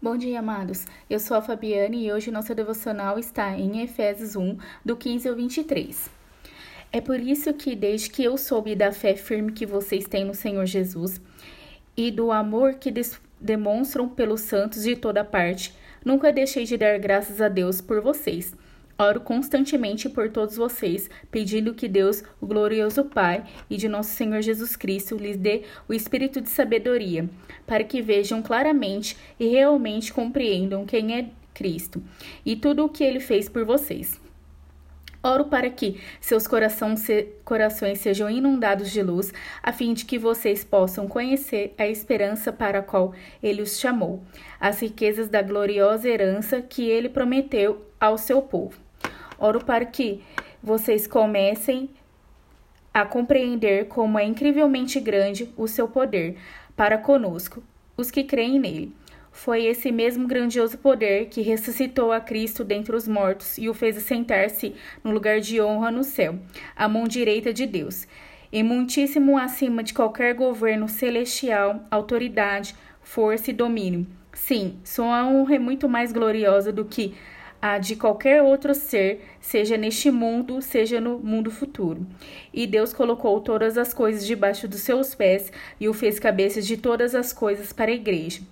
Bom dia, amados. Eu sou a Fabiane e hoje nossa devocional está em Efésios 1, do 15 ao 23. É por isso que, desde que eu soube da fé firme que vocês têm no Senhor Jesus e do amor que demonstram pelos santos de toda parte, nunca deixei de dar graças a Deus por vocês Oro constantemente por todos vocês, pedindo que Deus, o glorioso Pai e de nosso Senhor Jesus Cristo, lhes dê o espírito de sabedoria, para que vejam claramente e realmente compreendam quem é Cristo e tudo o que ele fez por vocês. Oro para que seus corações, sejam inundados de luz, a fim de que vocês possam conhecer a esperança para a qual ele os chamou, as riquezas da gloriosa herança que ele prometeu ao seu povo Oro para que vocês comecem a compreender como é incrivelmente grande o seu poder para conosco, os que creem nele. Foi esse mesmo grandioso poder que ressuscitou a Cristo dentre os mortos e o fez assentar-se no lugar de honra no céu, à mão direita de Deus, e muitíssimo acima de qualquer governo celestial, autoridade, força e domínio. Sim, sua honra é muito mais gloriosa do que a de qualquer outro ser, seja neste mundo, seja no mundo futuro. E Deus colocou todas as coisas debaixo dos seus pés e o fez cabeça de todas as coisas para a igreja,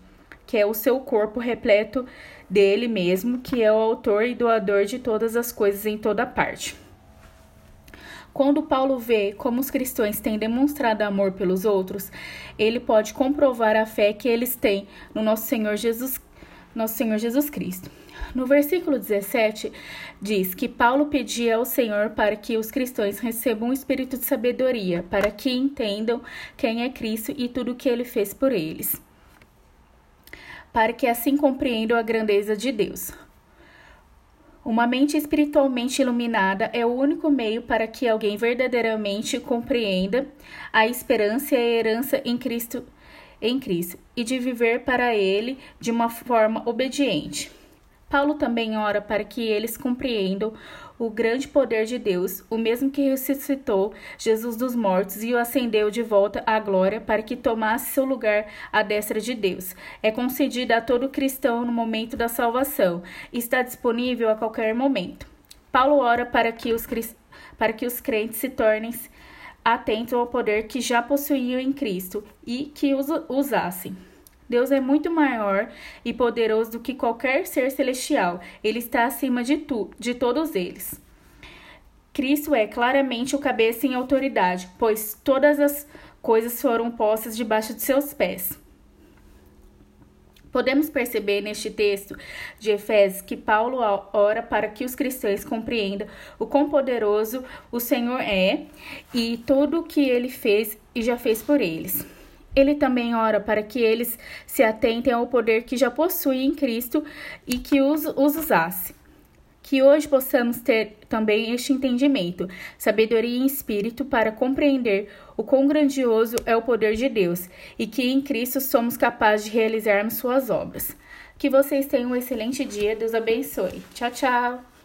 que é o seu corpo repleto dele mesmo, que é o autor e doador de todas as coisas em toda parte. Quando Paulo vê como os cristãos têm demonstrado amor pelos outros, ele pode comprovar a fé que eles têm no nosso Senhor Jesus, nosso Senhor Jesus Cristo. No versículo 17, diz que Paulo pedia ao Senhor para que os cristãos recebam um espírito de sabedoria, para que entendam quem é Cristo e tudo o que ele fez por eles, para que assim compreendam a grandeza de Deus. Uma mente espiritualmente iluminada é o único meio para que alguém verdadeiramente compreenda a esperança e a herança em Cristo, em Cristo e de viver para ele de uma forma obediente. Paulo também ora para que eles compreendam o grande poder de Deus, o mesmo que ressuscitou Jesus dos mortos e o ascendeu de volta à glória para que tomasse seu lugar à destra de Deus. É concedida a todo cristão no momento da salvação e está disponível a qualquer momento. Paulo ora para que os, para que os crentes se tornem atentos ao poder que já possuíam em Cristo e que os usassem. Deus é muito maior e poderoso do que qualquer ser celestial. Ele está acima de tu, de todos eles. Cristo é claramente o cabeça em autoridade, pois todas as coisas foram postas debaixo de seus pés. Podemos perceber neste texto de Efésios que Paulo ora para que os cristãos compreendam o quão poderoso o Senhor é e tudo o que ele fez e já fez por eles. Ele também ora para que eles se atentem ao poder que já possuem em Cristo e que os, os usasse. Que hoje possamos ter também este entendimento, sabedoria em espírito para compreender o quão grandioso é o poder de Deus e que em Cristo somos capazes de realizarmos suas obras. Que vocês tenham um excelente dia, Deus abençoe. Tchau, tchau!